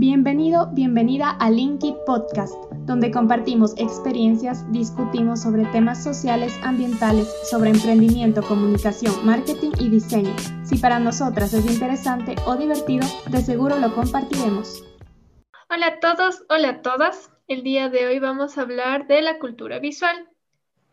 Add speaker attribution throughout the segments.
Speaker 1: Bienvenido, bienvenida a Linky Podcast, donde compartimos experiencias, discutimos sobre temas sociales, ambientales, sobre emprendimiento, comunicación, marketing y diseño. Si para nosotras es interesante o divertido, de seguro lo compartiremos.
Speaker 2: Hola a todos, hola a todas. El día de hoy vamos a hablar de la cultura visual.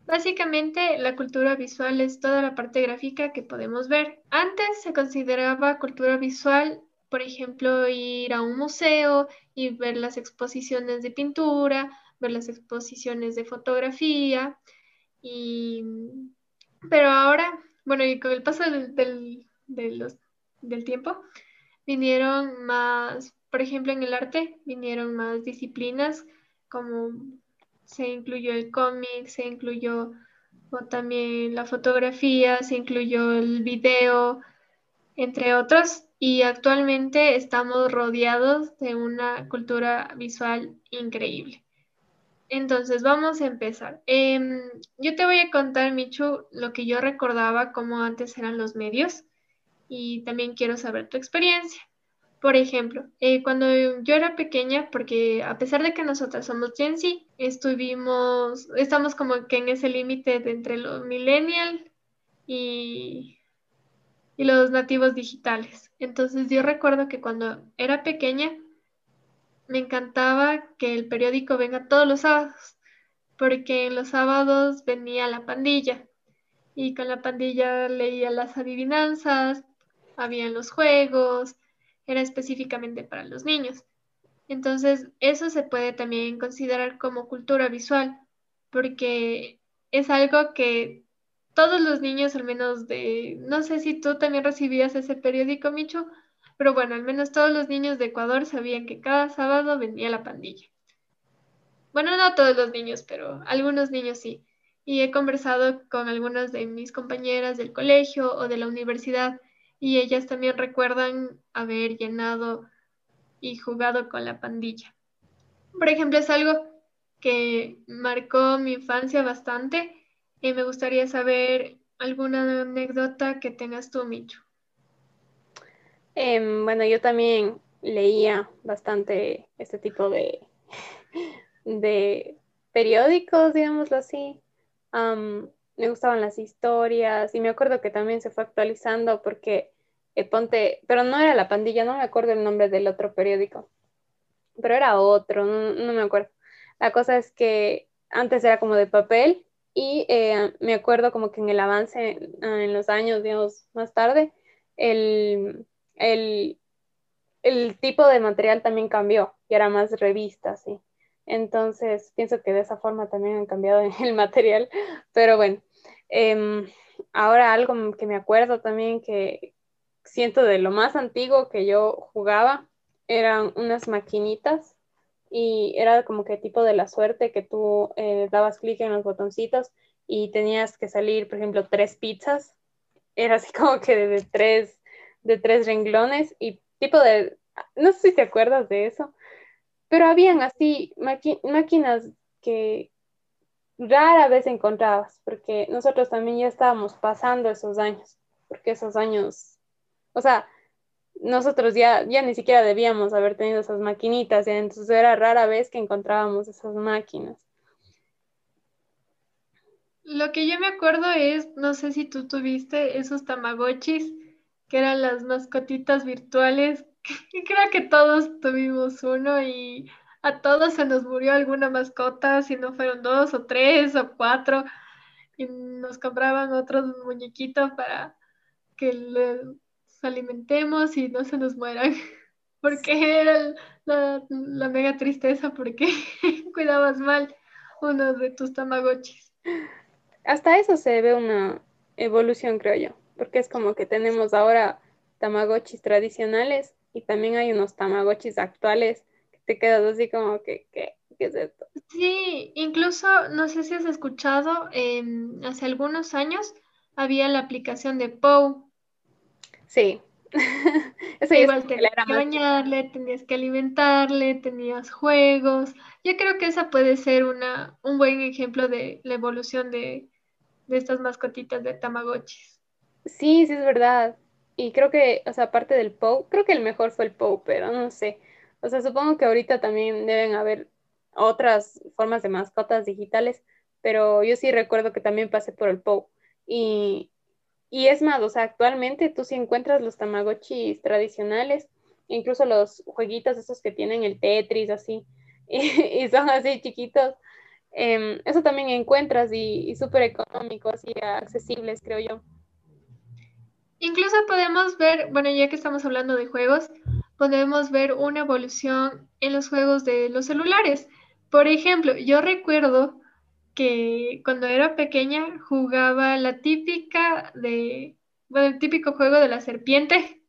Speaker 2: Básicamente, la cultura visual es toda la parte gráfica que podemos ver. Antes se consideraba cultura visual por ejemplo, ir a un museo y ver las exposiciones de pintura, ver las exposiciones de fotografía. Y, pero ahora, bueno, y con el paso del, del tiempo, vinieron más, por ejemplo, en el arte, vinieron más disciplinas, como se incluyó el cómic, se incluyó también la fotografía, se incluyó el video, entre otros y actualmente estamos rodeados de una cultura visual increíble. Entonces, vamos a empezar. Em, yo te voy a contar, Michu, lo que yo recordaba cómo antes eran los medios y también quiero saber tu experiencia. Por ejemplo, eh, cuando yo era pequeña, porque a pesar de que nosotras somos Gen Z, estuvimos, estamos como que en ese límite entre los millennial y y los nativos digitales. Entonces yo recuerdo que cuando era pequeña me encantaba que el periódico venga todos los sábados, porque en los sábados venía la pandilla y con la pandilla leía las adivinanzas, había los juegos, era específicamente para los niños. Entonces eso se puede también considerar como cultura visual, porque es algo que todos los niños, al menos de, no sé si tú también recibías ese periódico, Micho, pero bueno, al menos todos los niños de Ecuador sabían que cada sábado venía la pandilla. Bueno, no todos los niños, pero algunos niños sí. Y he conversado con algunas de mis compañeras del colegio o de la universidad y ellas también recuerdan haber llenado y jugado con la pandilla. Por ejemplo, es algo que marcó mi infancia bastante y me gustaría saber alguna anécdota que tengas tú, Micho.
Speaker 3: Em, bueno, yo también leía bastante este tipo de, de periódicos, digámoslo así. me gustaban las historias y me acuerdo que también se fue actualizando porque eh, ponte, pero no era la pandilla, no me acuerdo el nombre del otro periódico, pero era otro, no me acuerdo. La cosa es que antes era como de papel y eh, me acuerdo como que en el avance, ah, en los años, digamos, más tarde, el, el, el tipo de material también cambió y era más revista, sí. Entonces, pienso que de esa forma también han cambiado el material, pero bueno, em, ahora algo que me acuerdo también que siento de lo más antiguo que yo jugaba eran unas maquinitas y era como que tipo de la suerte que tú eh, dabas clic en los botoncitos y tenías que salir, por ejemplo, tres pizzas. Era así como que de tres, de tres renglones y tipo de, no sé si te acuerdas de eso, pero habían así máquinas que rara vez encontrabas, porque nosotros también ya estábamos pasando esos años, porque esos años, o sea, nosotros ya, ya ni siquiera debíamos haber tenido esas maquinitas, entonces era rara vez que encontrábamos esas máquinas.
Speaker 2: Lo que yo me acuerdo es, no sé si tú tuviste esos tamagotchis, que eran las mascotitas virtuales, creo que todos tuvimos uno y a todos se nos murió alguna mascota, si no fueron dos o tres o cuatro, y nos compraban otros muñequitos para que le, alimentemos y no se nos mueran. Porque era la, la mega tristeza porque cuidabas mal uno de tus tamagotchis.
Speaker 3: Hasta eso se ve una evolución, creo yo, porque es como que tenemos ahora tamagotchis tradicionales y también hay unos tamagotchis actuales que te quedas así como que, ¿qué, es esto?
Speaker 2: Sí, incluso, no sé si has escuchado, hace algunos años había la aplicación de POW,
Speaker 3: Sí.
Speaker 2: Eso Igual tenías que bañarle, tenías que alimentarle, tenías juegos. Yo creo que esa puede ser una, un buen ejemplo de la evolución de, estas mascotitas de Tamagotchis.
Speaker 3: Sí, sí es verdad. Y creo que, o sea, aparte del Pou, creo que el mejor fue el Pou, pero no sé. O sea, supongo que ahorita también deben haber otras formas de mascotas digitales, pero yo sí recuerdo que también pasé por el POU. Y, y es más, o sea, actualmente tú sí encuentras los Tamagotchis tradicionales, incluso los jueguitos esos que tienen el Tetris así, y, son así chiquitos. Em, eso también encuentras y, y súper económicos y accesibles, creo yo.
Speaker 2: Incluso podemos ver, bueno, ya que estamos hablando de juegos, podemos ver una evolución en los juegos de los celulares. Por ejemplo, yo recuerdo que cuando era pequeña jugaba la típica de, bueno, el típico juego de la serpiente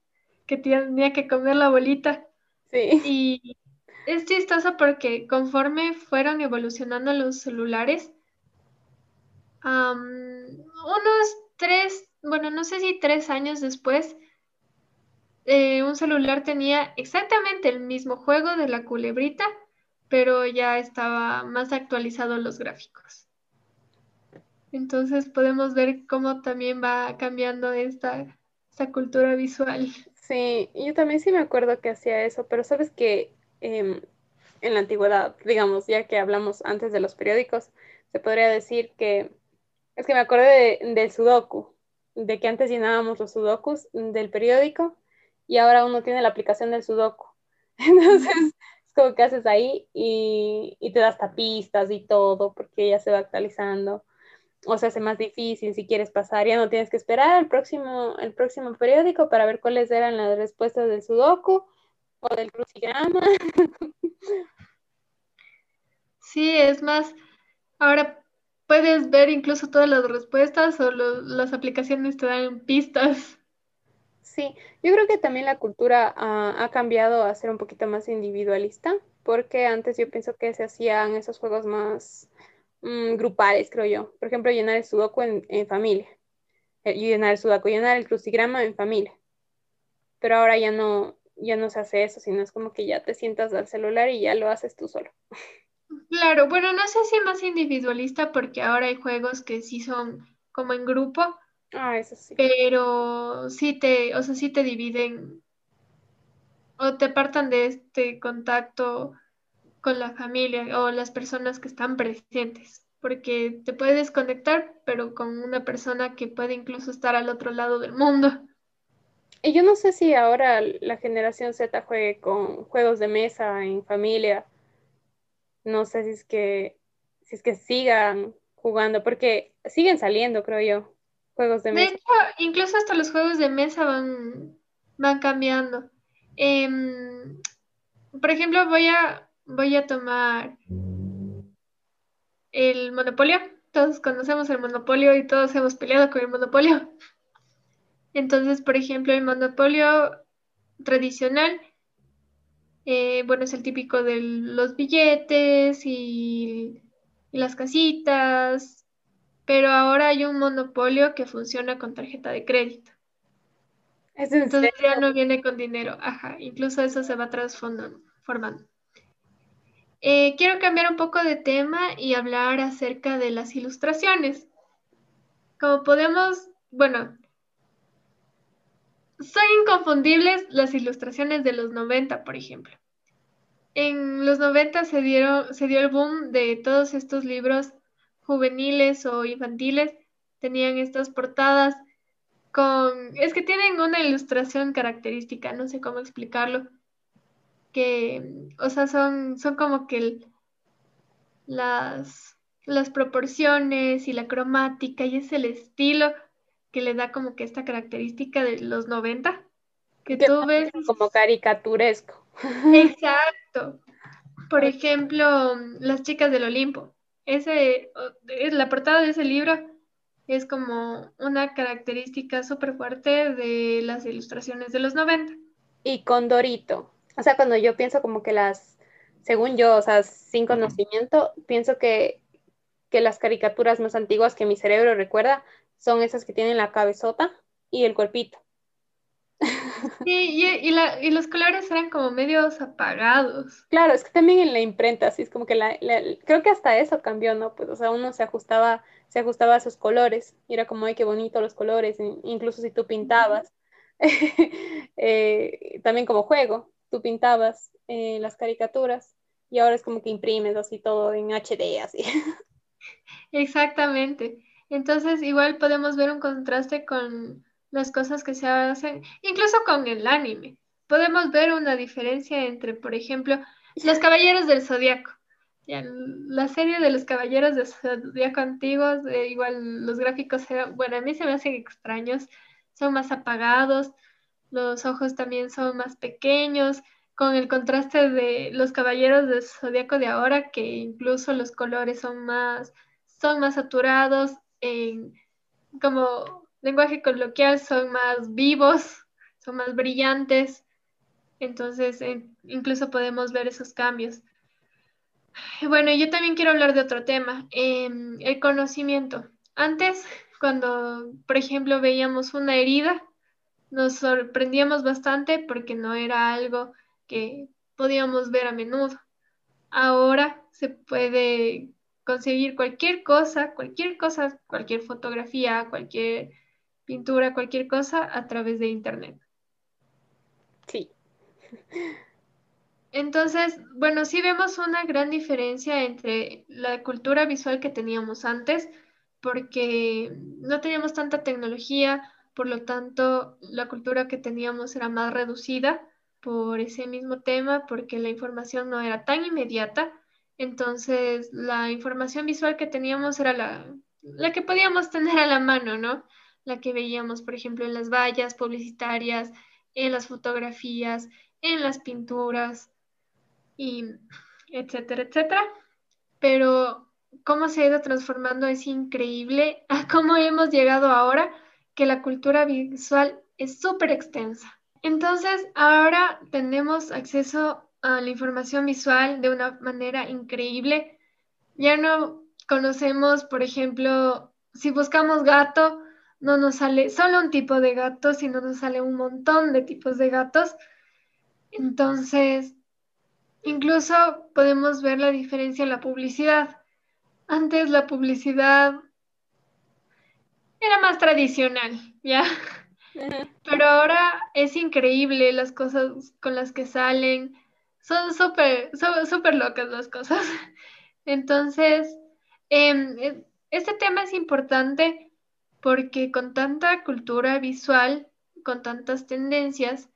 Speaker 2: que tenía que comer la bolita.
Speaker 3: Sí.
Speaker 2: Y es chistoso porque conforme fueron evolucionando los celulares, unos tres, bueno, no sé si tres años después, eh, un celular tenía exactamente el mismo juego de la culebrita, pero ya estaba más actualizado los gráficos. Entonces podemos ver cómo también va cambiando esta, esta cultura visual.
Speaker 3: Sí, yo también sí me acuerdo que hacía eso, pero sabes que em, en la antigüedad, digamos, ya que hablamos antes de los periódicos, se podría decir que es que me acordé del sudoku, de que antes llenábamos los sudokus del periódico y ahora uno tiene la aplicación del Sudoku. Entonces, es como que haces ahí y, te das tapistas y todo, porque ya se va actualizando. O se hace más difícil si quieres pasar, ya no tienes que esperar el próximo, el próximo periódico para ver cuáles eran las respuestas del Sudoku o del crucigrama.
Speaker 2: Sí, es más, ahora puedes ver incluso todas las respuestas o las aplicaciones te dan pistas.
Speaker 3: Sí, yo creo que también la cultura ha cambiado a ser un poquito más individualista, porque antes yo pienso que se hacían esos juegos más mm, grupales, creo yo. Por ejemplo, llenar el sudoku en, familia, eh, llenar el sudoku, llenar el crucigrama en familia. Pero ahora ya no, ya no se hace eso, sino es como que ya te sientas al celular y ya lo haces tú solo.
Speaker 2: Claro, bueno, no sé si más individualista porque ahora hay juegos que sí son como en grupo,
Speaker 3: Ah, eso sí.
Speaker 2: Pero sí te, o sea, sí te dividen o te apartan de este contacto con la familia o las personas que están presentes, porque te puedes desconectar, pero con una persona que puede incluso estar al otro lado del mundo.
Speaker 3: Y yo no sé si ahora la generación Z juegue con juegos de mesa en familia. No sé si es que si es que sigan jugando, porque siguen saliendo, creo yo. Juegos de mesa.
Speaker 2: De hecho, incluso hasta los juegos de mesa van, van cambiando. Em, por ejemplo, voy a, voy a tomar el Monopolio. Todos conocemos el Monopolio y todos hemos peleado con el Monopolio. Entonces, por ejemplo, el Monopolio tradicional, eh, bueno, es el típico de los billetes y, y las casitas, pero ahora hay un monopolio que funciona con tarjeta de crédito. Entonces ya no viene con dinero, ajá, incluso eso se va transformando. Eh, quiero cambiar un poco de tema y hablar acerca de las ilustraciones. Como podemos, bueno, son inconfundibles las ilustraciones de los 90, por ejemplo. En los 90 se, dieron, se dio el boom de todos estos libros juveniles o infantiles tenían estas portadas con, es que tienen una ilustración característica, no sé cómo explicarlo, que, o sea, son, son como que las, las proporciones y la cromática y es el estilo que le da como que esta característica de los 90, que tú ves...
Speaker 3: Como caricaturesco.
Speaker 2: Exacto. Por ejemplo, las chicas del Olimpo ese, la portada de ese libro es como una característica súper fuerte de las ilustraciones de los 90.
Speaker 3: Y con Dorito. O sea, cuando yo pienso como que las, según yo, o sea, sin conocimiento, pienso que, que las caricaturas más antiguas que mi cerebro recuerda son esas que tienen la cabezota y el cuerpito.
Speaker 2: Sí, y, la, y, los colores eran como medios apagados.
Speaker 3: Claro, es que también en la imprenta, así es como que la, creo que hasta eso cambió, ¿no? Pues, o sea, uno se ajustaba, se ajustaba a esos colores, y era como, ay, qué bonito los colores, incluso si tú pintabas, eh, también como juego, tú pintabas eh, las caricaturas y ahora es como que imprimes así todo en HD, así.
Speaker 2: Exactamente. Entonces, igual podemos ver un contraste con las cosas que se hacen, incluso con el anime. Podemos ver una diferencia entre, por ejemplo, los Caballeros del Zodiaco. la serie de los Caballeros del Zodiaco antiguos, eh, igual los gráficos bueno, a mí se me hacen extraños, son más apagados, los ojos también son más pequeños, con el contraste de los Caballeros del Zodiaco de ahora, que incluso los colores son más, son más saturados, en, como lenguaje coloquial son más vivos, son más brillantes, entonces incluso podemos ver esos cambios. Bueno, yo también quiero hablar de otro tema, em, el conocimiento. Antes, cuando, por ejemplo, veíamos una herida, nos sorprendíamos bastante porque no era algo que podíamos ver a menudo. Ahora se puede conseguir cualquier cosa, cualquier cosa, cualquier fotografía, cualquier pintura, cualquier cosa a través de Internet.
Speaker 3: Sí.
Speaker 2: Entonces, bueno, sí vemos una gran diferencia entre la cultura visual que teníamos antes, porque no teníamos tanta tecnología, por lo tanto, la cultura que teníamos era más reducida por ese mismo tema, porque la información no era tan inmediata. Entonces, la información visual que teníamos era la, la que podíamos tener a la mano, ¿no? La que veíamos, por ejemplo, en las vallas publicitarias, en las fotografías, en las pinturas, y etcétera, etcétera. Pero cómo se ha ido transformando es increíble a cómo hemos llegado ahora que la cultura visual es súper extensa. Entonces, ahora tenemos acceso a la información visual de una manera increíble. Ya no conocemos, por ejemplo, si buscamos gato, no nos sale solo un tipo de gato, sino nos sale un montón de tipos de gatos. Entonces, incluso podemos ver la diferencia en la publicidad. Antes la publicidad era más tradicional, ¿ya? Pero ahora es increíble las cosas con las que salen. Son súper, súper locas las cosas. Entonces, em, e, este tema es importante porque con tanta cultura visual, con tantas tendencias,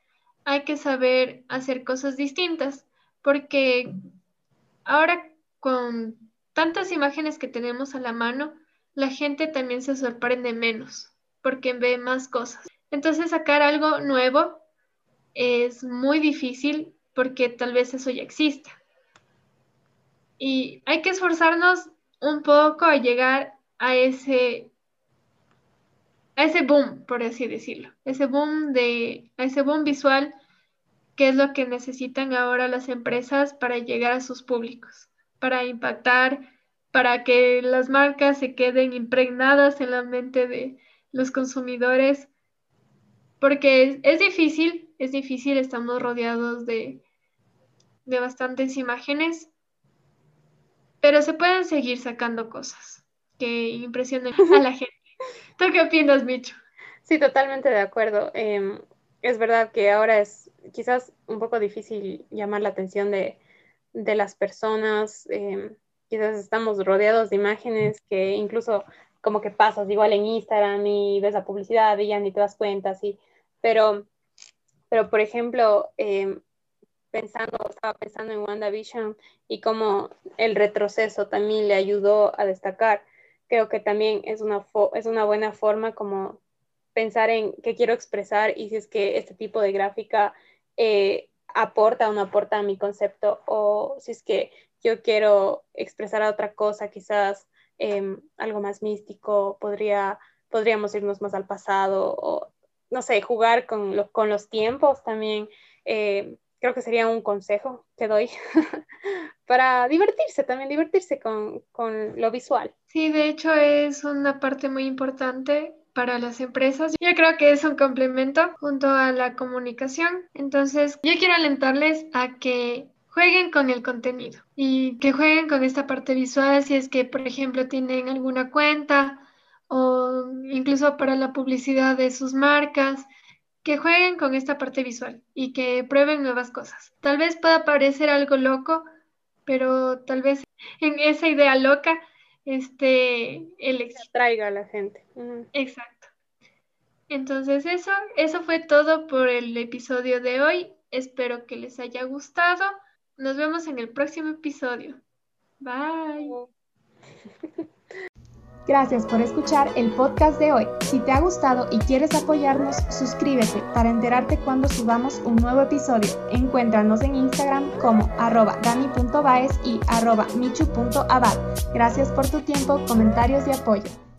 Speaker 2: hay que saber hacer cosas distintas, porque ahora con tantas imágenes que tenemos a la mano, la gente también se sorprende menos, porque ve más cosas. Entonces sacar algo nuevo es muy difícil porque tal vez eso ya exista. Y hay que esforzarnos un poco a llegar a ese ese boom, por así decirlo, ese boom de ese boom visual que es lo que necesitan ahora las empresas para llegar a sus públicos, para impactar, para que las marcas se queden impregnadas en la mente de los consumidores porque es, difícil, es difícil, estamos rodeados de, de bastantes imágenes, pero se pueden seguir sacando cosas que impresionen a la gente. ¿Tú qué opinas, Micho?
Speaker 3: Sí, totalmente de acuerdo. Em, es verdad que ahora es quizás un poco difícil llamar la atención de, las personas. Em, quizás estamos rodeados de imágenes que incluso como que pasas igual en Instagram y ves la publicidad y ya ni te das cuenta, así. Pero, pero por ejemplo, em, pensando, estaba pensando en WandaVision y cómo el retroceso también le ayudó a destacar. Creo que también es una, es una buena forma como pensar en qué quiero expresar y si es que este tipo de gráfica eh, aporta o no aporta a mi concepto o si es que yo quiero expresar otra cosa, quizás em, algo más místico, podría, podríamos irnos más al pasado o no sé, jugar con, con los tiempos también. Eh, creo que sería un consejo que doy para divertirse, también divertirse con, con, lo visual.
Speaker 2: Sí, de hecho es una parte muy importante para las empresas. Yo creo que es un complemento junto a la comunicación. Entonces, yo quiero alentarles a que jueguen con el contenido y que jueguen con esta parte visual si es que, por ejemplo, tienen alguna cuenta o incluso para la publicidad de sus marcas, que jueguen con esta parte visual y que prueben nuevas cosas. Tal vez pueda parecer algo loco, pero tal vez en esa idea loca este el
Speaker 4: traiga a la gente.
Speaker 2: Exacto. Entonces eso, eso fue todo por el episodio de hoy. Espero que les haya gustado. Nos vemos en el próximo episodio. Bye.
Speaker 3: Gracias por escuchar el podcast de hoy. Si te ha gustado y quieres apoyarnos, suscríbete para enterarte cuando subamos un nuevo episodio. Encuéntranos en Instagram como arroba dani.baez y arroba michu.abad. Gracias por tu tiempo, comentarios y apoyo.